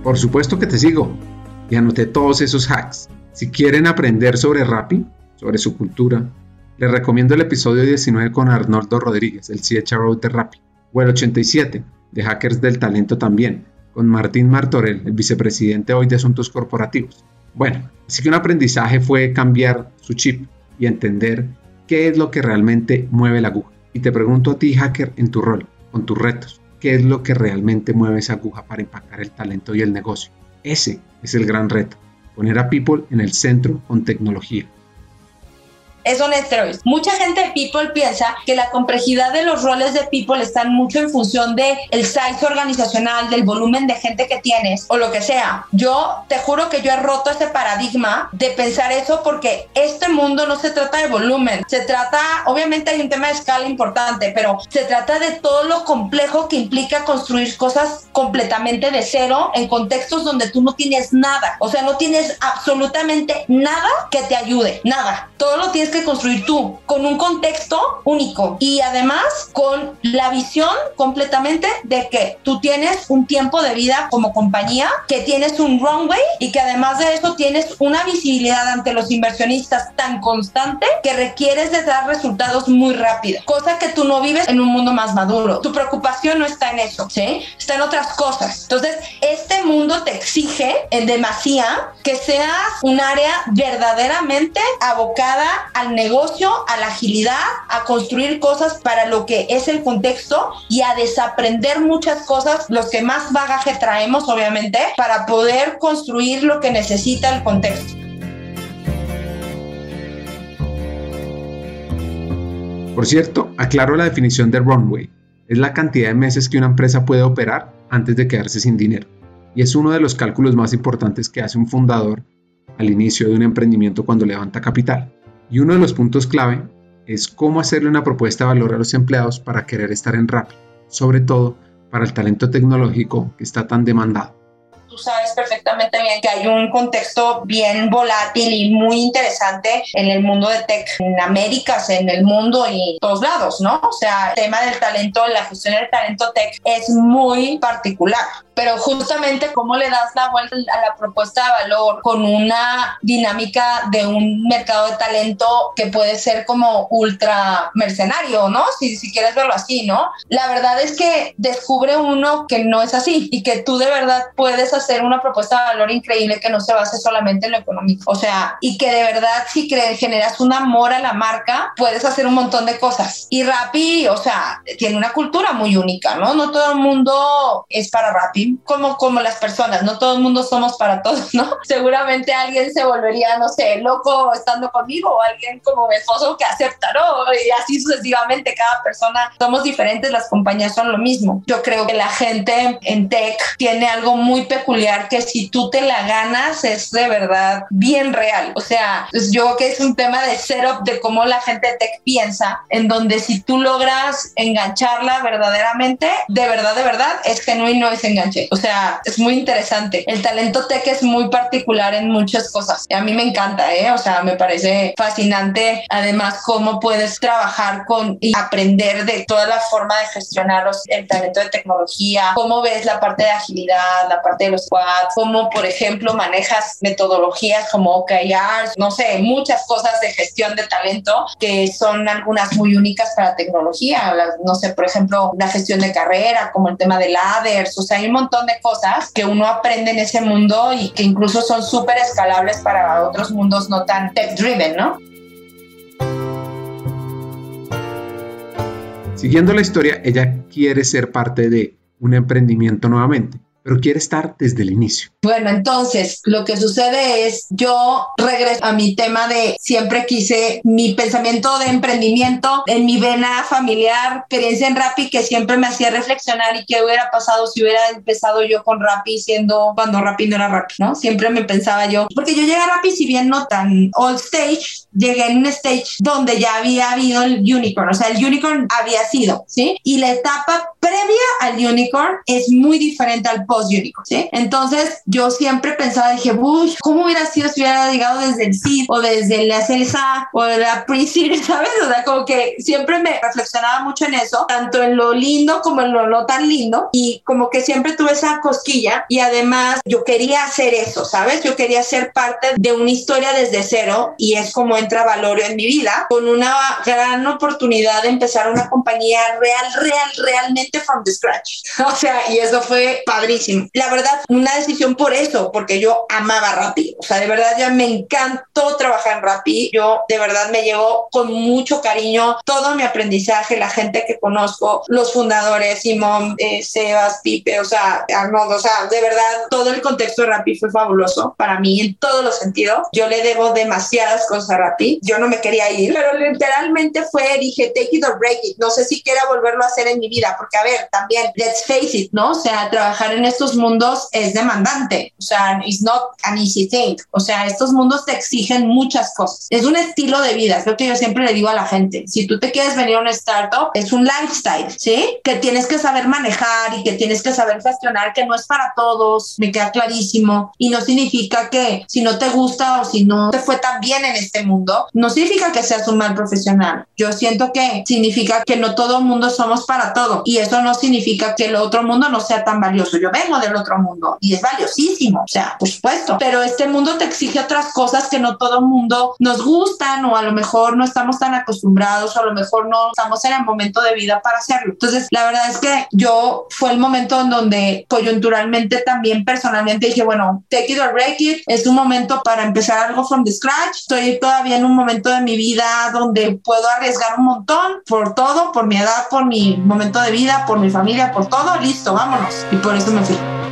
Por supuesto que te sigo y anoté todos esos hacks. Si quieren aprender sobre Rappi, sobre su cultura, les recomiendo el episodio 19 con Arnoldo Rodríguez, el CHRO de Rappi, o el 87 de Hackers del Talento también, con Martín Martorell, el vicepresidente hoy de Asuntos Corporativos. Bueno, así que un aprendizaje fue cambiar su chip y entender qué es lo que realmente mueve la aguja. Y te pregunto a ti, hacker, en tu rol, con tus retos, ¿qué es lo que realmente mueve esa aguja para impactar el talento y el negocio? Ese es el gran reto, poner a People en el centro con tecnología es esteroide. Mucha gente de People piensa que la complejidad de los roles de People están mucho en función de el size organizacional, del volumen de gente que tienes o lo que sea. Yo te juro que yo he roto ese paradigma de pensar eso porque este mundo no se trata de volumen, se trata, obviamente hay un tema de escala importante, pero se trata de todo lo complejo que implica construir cosas completamente de cero en contextos donde tú no tienes nada, o sea, no tienes absolutamente nada que te ayude, nada. Todo lo tienes que construir tú, con un contexto único y además con la visión completamente de que tú tienes un tiempo de vida como compañía, que tienes un runway y que además de eso tienes una visibilidad ante los inversionistas tan constante que requieres de dar resultados muy rápido, cosa que tú no vives en un mundo más maduro. Tu preocupación no está en eso, ¿sí? Está en otras cosas. Entonces, este mundo te exige en demasía que seas un área verdaderamente abocada al negocio, a la agilidad, a construir cosas para lo que es el contexto y a desaprender muchas cosas, los que más bagaje traemos, obviamente, para poder construir lo que necesita el contexto. Por cierto, aclaro la definición de runway. Es la cantidad de meses que una empresa puede operar antes de quedarse sin dinero. Y es uno de los cálculos más importantes que hace un fundador al inicio de un emprendimiento cuando levanta capital. Y uno de los puntos clave es cómo hacerle una propuesta de valor a los empleados para querer estar en Rappi, sobre todo para el talento tecnológico que está tan demandado. tú sabes perfectamente bien que hay un contexto bien volátil y muy interesante en el mundo de tech, en Américas, en el mundo y todos lados, ¿no? O sea, el tema del talento, la gestión del talento tech es muy particular pero justamente cómo le das la vuelta a la propuesta de valor con una dinámica de un mercado de talento que puede ser como ultra mercenario, ¿no? Si, si quieres verlo así, ¿no? La verdad es que descubre uno que no es así y que tú de verdad puedes hacer una propuesta de valor increíble que no se base solamente en lo económico. O sea, y que de verdad si generas un amor a la marca, puedes hacer un montón de cosas. Y Rappi, o sea, tiene una cultura muy única, ¿no? No todo el mundo es para Rappi como, como las personas, no todo el mundo somos para todos, ¿no? *laughs* Seguramente alguien se volvería, no sé, loco estando conmigo o alguien como mi esposo que acepta, ¿no? Y así sucesivamente, cada persona somos diferentes, las compañías son lo mismo. Yo creo que la gente en tech tiene algo muy peculiar que si tú te la ganas es de verdad bien real. O sea, pues yo creo que es un tema de setup de cómo la gente de tech piensa, en donde si tú logras engancharla verdaderamente, de verdad, de verdad, es genuino ese O sea, es muy interesante. El talento tech es muy particular en muchas cosas. A mí me encanta, ¿eh? O sea, me parece fascinante. Además, cómo puedes trabajar con y aprender de toda la forma de gestionar el talento de tecnología, cómo ves la parte de agilidad, la parte de los squads, cómo, por ejemplo, manejas metodologías como OKRs, no sé, muchas cosas de gestión de talento que son algunas muy únicas para tecnología. no sé, por ejemplo, la gestión de carrera, como el tema de ladders, o sea, hay un montón de cosas que uno aprende en ese mundo y que incluso son súper escalables para otros mundos no tan tech-driven, ¿no? Siguiendo la historia, ella quiere ser parte de un emprendimiento nuevamente pero quiere estar desde el inicio. Bueno, entonces lo que sucede es, yo regreso a mi tema de siempre quise mi pensamiento de emprendimiento en mi vena familiar, experiencia en Rappi que siempre me hacía reflexionar y qué hubiera pasado si hubiera empezado yo con Rappi siendo cuando Rappi no era Rappi, ¿no? Siempre me pensaba yo, porque yo llegué a Rappi si bien no tan all stage, llegué en un stage donde ya había habido el unicorn, o sea, el unicorn había sido, ¿sí? Y la etapa previa al unicorn es muy diferente al post-unicorn, ¿sí? Entonces yo siempre pensaba, dije, uy, ¿cómo hubiera sido si hubiera llegado desde el seed o desde la CELSA o la pre-seed, *laughs* ¿sabes? O sea, como que siempre me reflexionaba mucho en eso, tanto en lo lindo como en lo no tan lindo y como que siempre tuve esa cosquilla y además yo quería hacer eso, ¿sabes? Yo quería ser parte de una historia desde cero y es como entra Valorio en mi vida con una gran oportunidad de empezar una compañía real, real, realmente from the scratch. *laughs* O sea, y eso fue padrísimo. La verdad, una decisión por eso, porque yo amaba Rappi. O sea, de verdad ya me encantó trabajar en Rappi. Yo de verdad me llevo con mucho cariño todo mi aprendizaje, la gente que conozco, los fundadores, Simón, eh, Sebas, Pipe, o sea, Arnold, o sea, de verdad todo el contexto de Rappi fue fabuloso para mí en todos los sentidos. Yo le debo demasiadas cosas a Rappi. Yo no me quería ir, pero literalmente fue, dije, take it or break it. No sé si quiera volverlo a hacer en mi vida, porque a ver, también, let's face it, ¿no? O sea, trabajar en estos mundos es demandante, o sea, it's not an easy thing, o sea, estos mundos te exigen muchas cosas. Es un estilo de vida, es lo que yo siempre le digo a la gente. Si tú te quieres venir a una startup, es un lifestyle, ¿sí? Que tienes que saber manejar y que tienes que saber gestionar, que no es para todos, me queda clarísimo, y no significa que si no te gusta o si no te fue tan bien en este mundo, no significa que seas un mal profesional. Yo siento que significa que no todo mundo somos para todo y eso no significa que el otro mundo no sea tan valioso. Yo vengo del otro mundo y es valiosísimo, o sea, por supuesto, pero este mundo te exige otras cosas que no todo mundo nos gustan o a lo mejor no estamos tan acostumbrados o a lo mejor no estamos en el momento de vida para hacerlo. Entonces, la verdad es que yo fue el momento en donde coyunturalmente también personalmente dije, bueno, take it or break it, es un momento para empezar algo from the scratch. Estoy todavía en un momento de mi vida donde puedo arriesgar un montón por todo, por mi edad, por mi momento de vida, por mi familia, por todo, listo, vámonos. Y por eso me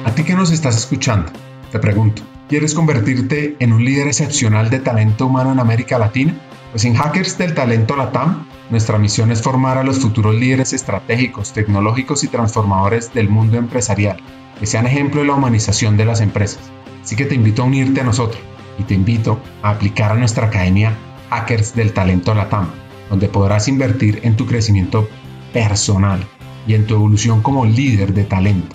A ti que nos estás escuchando, te pregunto, ¿quieres convertirte en un líder excepcional de talento humano en América Latina? Pues en Hackers del Talento Latam, nuestra misión es formar a los futuros líderes estratégicos, tecnológicos y transformadores del mundo empresarial, que sean ejemplo de la humanización de las empresas. Así que te invito a unirte a nosotros y te invito a aplicar a nuestra academia Hackers del Talento Latam, donde podrás invertir en tu crecimiento personal y en tu evolución como líder de talento.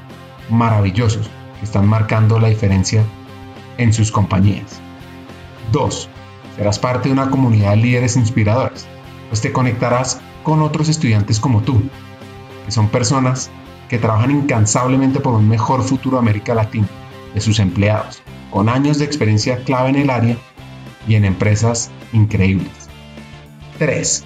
maravillosos que están marcando la diferencia en sus compañías. 2. Serás parte de una comunidad de líderes inspiradores, pues te conectarás con otros estudiantes como tú, que son personas que trabajan incansablemente por un mejor futuro de América Latina, de sus empleados, con años de experiencia clave en el área y en empresas increíbles. 3.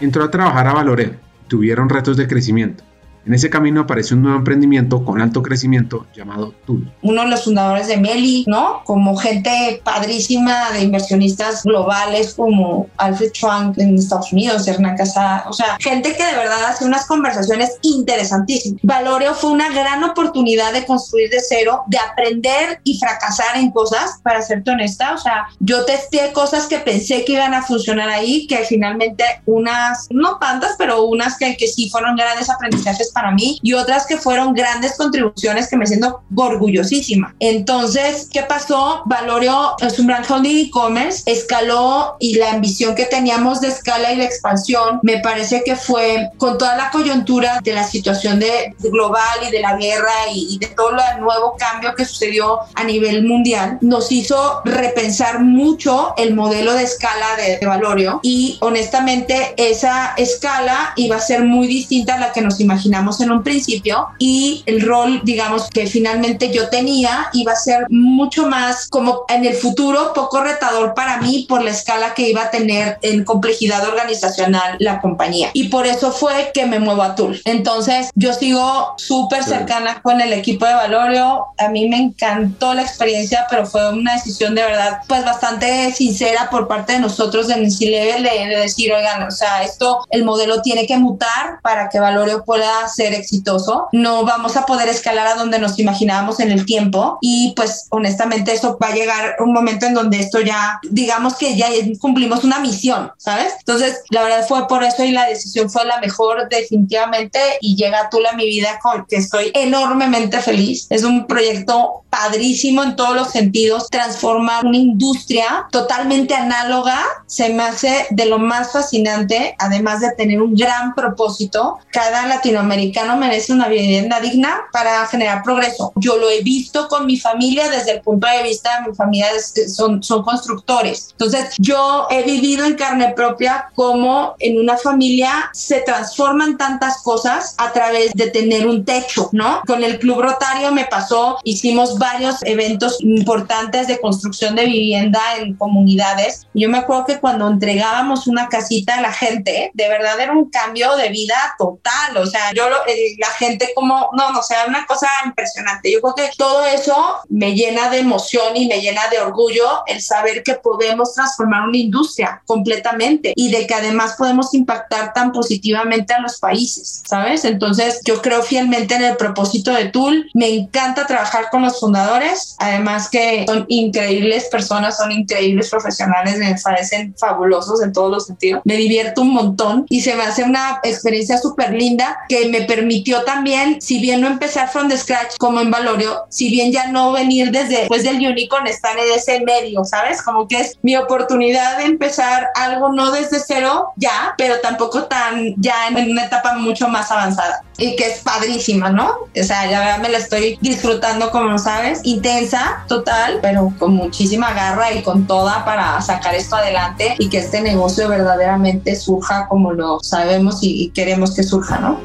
Entró a trabajar a Valore, tuvieron retos de crecimiento en ese camino aparece un nuevo emprendimiento con alto crecimiento llamado Tool. Uno de los fundadores de Meli, ¿no? Como gente padrísima de inversionistas globales como Alfred Schwank en Estados Unidos, Hernán Casada, o sea, gente que de verdad hace unas conversaciones interesantísimas. Valoreo fue una gran oportunidad de construir de cero, de aprender y fracasar en cosas, para serte honesta, o sea, yo testé cosas que pensé que iban a funcionar ahí, que finalmente unas, no tantas, pero unas que, que sí fueron grandes aprendizajes para mí y otras que fueron grandes contribuciones que me siento orgullosísima. Entonces, ¿qué pasó? Valorio es un brand holding e-commerce, escaló y la ambición que teníamos de escala y de expansión me parece que fue con toda la coyuntura de la situación de, global y de la guerra y, de todo el nuevo cambio que sucedió a nivel mundial, nos hizo repensar mucho el modelo de escala de, de Valorio y honestamente esa escala iba a ser muy distinta a la que nos imaginamos en un principio y el rol, digamos, que finalmente yo tenía iba a ser mucho más como en el futuro poco retador para mí por la escala que iba a tener en complejidad organizacional la compañía. Y por eso fue que me muevo a Tool. Entonces, yo sigo súper cercana con el equipo de Valorio. A mí me encantó la experiencia, pero fue una decisión de verdad, pues bastante sincera por parte de nosotros en C-Level de, de decir, oigan, o sea, esto, el modelo tiene que mutar para que Valorio pueda ser exitoso, no vamos a poder escalar a donde nos imaginábamos en el tiempo y pues honestamente eso va a llegar un momento en donde esto ya, digamos que ya cumplimos una misión, ¿sabes? Entonces, la verdad fue por eso y la decisión fue la mejor definitivamente y llega tú a mi vida con que estoy enormemente feliz. Es un proyecto padrísimo en todos los sentidos. Transformar una industria totalmente análoga se me hace de lo más fascinante, además de tener un gran propósito. Cada latinoamericano merece una vivienda digna para generar progreso. Yo lo he visto con mi familia desde el punto de vista de mi familia, son, son constructores. Entonces, yo he vivido en carne propia cómo en una familia se transforman tantas cosas a través de tener un techo, ¿no? Con el Club Rotario me pasó, hicimos varios eventos importantes de construcción de vivienda en comunidades. Yo me acuerdo que cuando entregábamos una casita a la gente, de verdad era un cambio de vida total. O sea, yo eh, la gente como, no, no, o sea, una cosa impresionante. Yo creo que todo eso me llena de emoción y me llena de orgullo el saber que podemos transformar una industria completamente y de que además podemos impactar tan positivamente a los países, ¿sabes? Entonces yo creo fielmente en el propósito de Tool. Me encanta trabajar con los fundadores, además que son increíbles personas, son increíbles profesionales, me parecen fabulosos en todos los sentidos. Me divierto un montón y se me hace una experiencia súper linda que me permitió también, si bien no empezar from the scratch como en Valorio, si bien ya no venir desde después del unicorn, estar en ese medio, ¿sabes? Como que es mi oportunidad de empezar algo no desde cero ya, pero tampoco tan ya en una etapa mucho más avanzada y que es padrísima, ¿no? O sea, ya me la estoy disfrutando, como sabes, intensa, total, pero con muchísima garra y con toda para sacar esto adelante y que este negocio verdaderamente surja como lo sabemos y, queremos que surja, ¿no?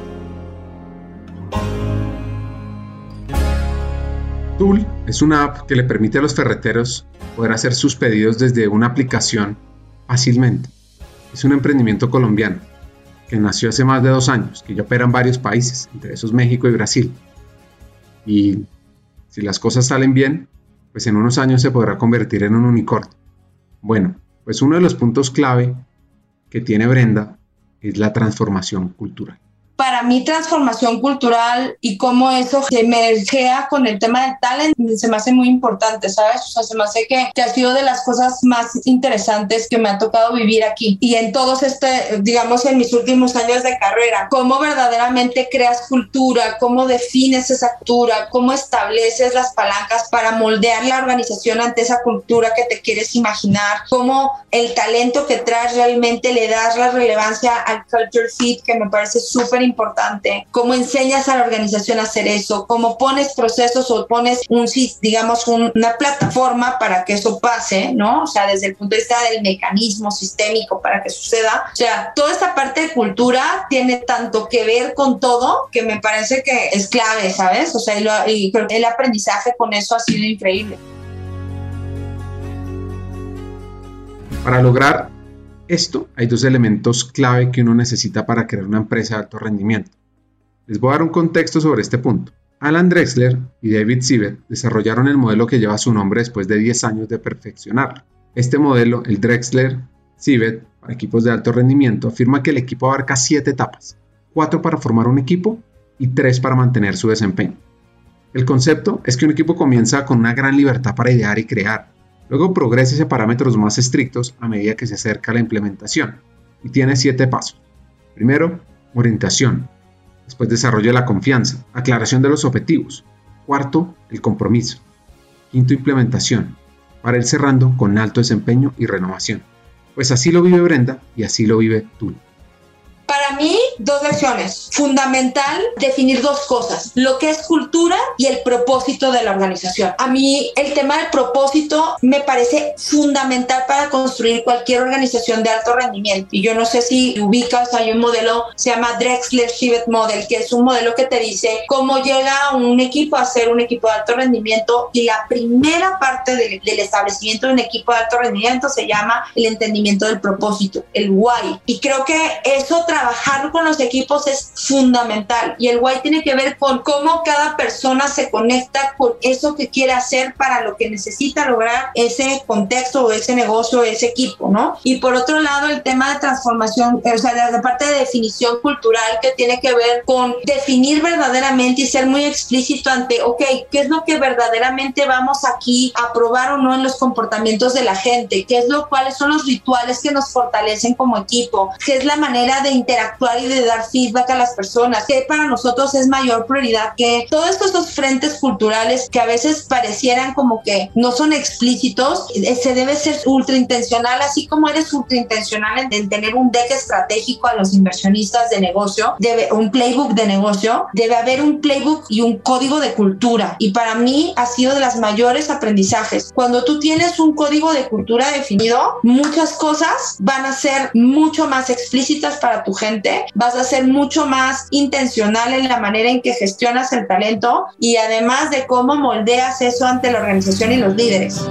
Tool es una app que le permite a los ferreteros poder hacer sus pedidos desde una aplicación fácilmente. Es un emprendimiento colombiano que nació hace más de dos años, que ya opera en varios países, entre esos México y Brasil. Y si las cosas salen bien, pues en unos años se podrá convertir en un unicornio. Bueno, pues uno de los puntos clave que tiene Brenda es la transformación cultural para mí transformación cultural y cómo eso se mergea con el tema del talent se me hace muy importante, ¿sabes? O sea, se me hace que, que ha sido de las cosas más interesantes que me ha tocado vivir aquí y en todos este, digamos, en mis últimos años de carrera, cómo verdaderamente creas cultura, cómo defines esa cultura, cómo estableces las palancas para moldear la organización ante esa cultura que te quieres imaginar, cómo el talento que traes realmente le das la relevancia al culture fit que me parece súper importante, cómo enseñas a la organización a hacer eso, cómo pones procesos o pones un, digamos, una plataforma para que eso pase, ¿no? O sea, desde el punto de vista del mecanismo sistémico para que suceda. O sea, toda esta parte de cultura tiene tanto que ver con todo que me parece que es clave, ¿sabes? O sea, y, creo que el aprendizaje con eso ha sido increíble. Para lograr esto, hay dos elementos clave que uno necesita para crear una empresa de alto rendimiento. Les voy a dar un contexto sobre este punto. Alan Drexler y David Siever desarrollaron el modelo que lleva su nombre después de 10 años de perfeccionarlo. Este modelo, el Drexler Siever para equipos de alto rendimiento, afirma que el equipo abarca 7 etapas, 4 para formar un equipo y 3 para mantener su desempeño. El concepto es que un equipo comienza con una gran libertad para idear y crear, Luego progresa hacia parámetros más estrictos a medida que se acerca a la implementación y tiene siete pasos. Primero, orientación. Después desarrollo de la confianza, aclaración de los objetivos. Cuarto, el compromiso. Quinto, implementación. Para ir cerrando con alto desempeño y renovación. Pues así lo vive Brenda y así lo vive tú. Para mí, dos lecciones. Fundamental definir dos cosas, lo que es cultura y el propósito de la organización. A mí el tema del propósito me parece fundamental para construir cualquier organización de alto rendimiento. Y yo no sé si ubicas, hay un modelo, se llama Drexler Shivet Model, que es un modelo que te dice cómo llega un equipo a ser un equipo de alto rendimiento y la primera parte del, del establecimiento de un equipo de alto rendimiento se llama el entendimiento del propósito, el why. Y creo que eso trabajar con los equipos es fundamental y el why tiene que ver con cómo cada persona se conecta con eso que quiere hacer para lo que necesita lograr ese contexto o ese negocio, ese equipo, ¿no? Y por otro lado, el tema de transformación, o sea, la parte de definición cultural que tiene que ver con definir verdaderamente y ser muy explícito ante, ok, ¿qué es lo que verdaderamente vamos aquí a probar o no en los comportamientos de la gente? ¿Qué es lo, cuáles son los rituales que nos fortalecen como equipo? ¿Qué es la manera de interactuar y de dar feedback a las personas, que para nosotros es mayor prioridad que todos estos frentes culturales que a veces parecieran como que no son explícitos, eh, se debe ser ultra intencional, así como eres ultra intencional en, tener un deck estratégico a los inversionistas de negocio, debe un playbook de negocio, debe haber un playbook y un código de cultura. Y para mí ha sido de las mayores aprendizajes. Cuando tú tienes un código de cultura definido, muchas cosas van a ser mucho más explícitas para tu gente, vas a ser mucho más intencional en la manera en que gestionas el talento y además de cómo moldeas eso ante la organización y los líderes.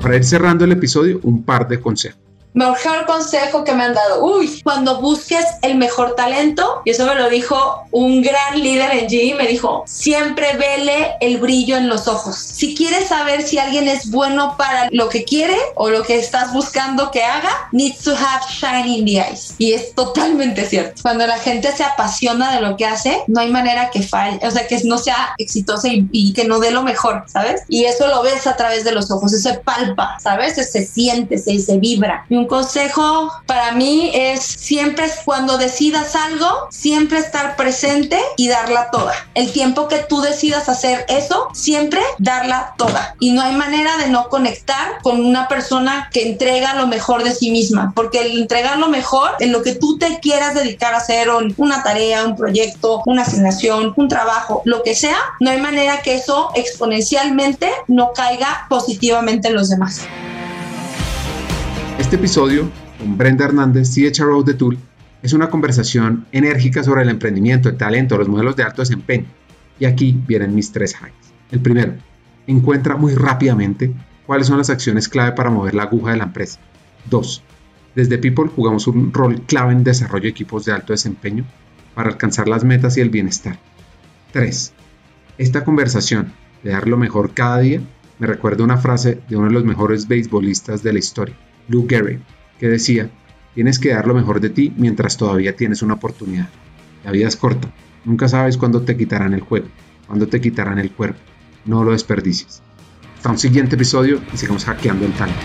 Para ir cerrando el episodio, un par de consejos. Mejor consejo que me han dado. Uy, cuando busques el mejor talento, y eso me lo dijo un gran líder en G, me dijo, siempre vele el brillo en los ojos. Si quieres saber si alguien es bueno para lo que quiere o lo que estás buscando que haga, needs to have shine in the eyes. Y es totalmente cierto. Cuando la gente se apasiona de lo que hace, no hay manera que falle, o sea, que no sea exitosa y, que no dé lo mejor, ¿sabes? Y eso lo ves a través de los ojos, eso se palpa, ¿sabes? Se siente, se, se vibra. Y Un consejo para mí es siempre cuando decidas algo, siempre estar presente y darla toda. El tiempo que tú decidas hacer eso, siempre darla toda. Y no hay manera de no conectar con una persona que entrega lo mejor de sí misma, porque el entregar lo mejor en lo que tú te quieras dedicar a hacer, una tarea, un proyecto, una asignación, un trabajo, lo que sea, no hay manera que eso exponencialmente no caiga positivamente en los demás. Este episodio con Brenda Hernández, CHRO de Tool, es una conversación enérgica sobre el emprendimiento, el talento, los modelos de alto desempeño. Y aquí vienen mis tres hacks. El primero, encuentra muy rápidamente cuáles son las acciones clave para mover la aguja de la empresa. Dos, desde People jugamos un rol clave en desarrollo de equipos de alto desempeño para alcanzar las metas y el bienestar. 3. Esta conversación de dar lo mejor cada día me recuerda una frase de uno de los mejores beisbolistas de la historia, Lou Gehrig, que decía, tienes que dar lo mejor de ti mientras todavía tienes una oportunidad. La vida es corta, nunca sabes cuándo te quitarán el juego, cuándo te quitarán el cuerpo. No lo desperdicies. Hasta un siguiente episodio y sigamos hackeando el talento.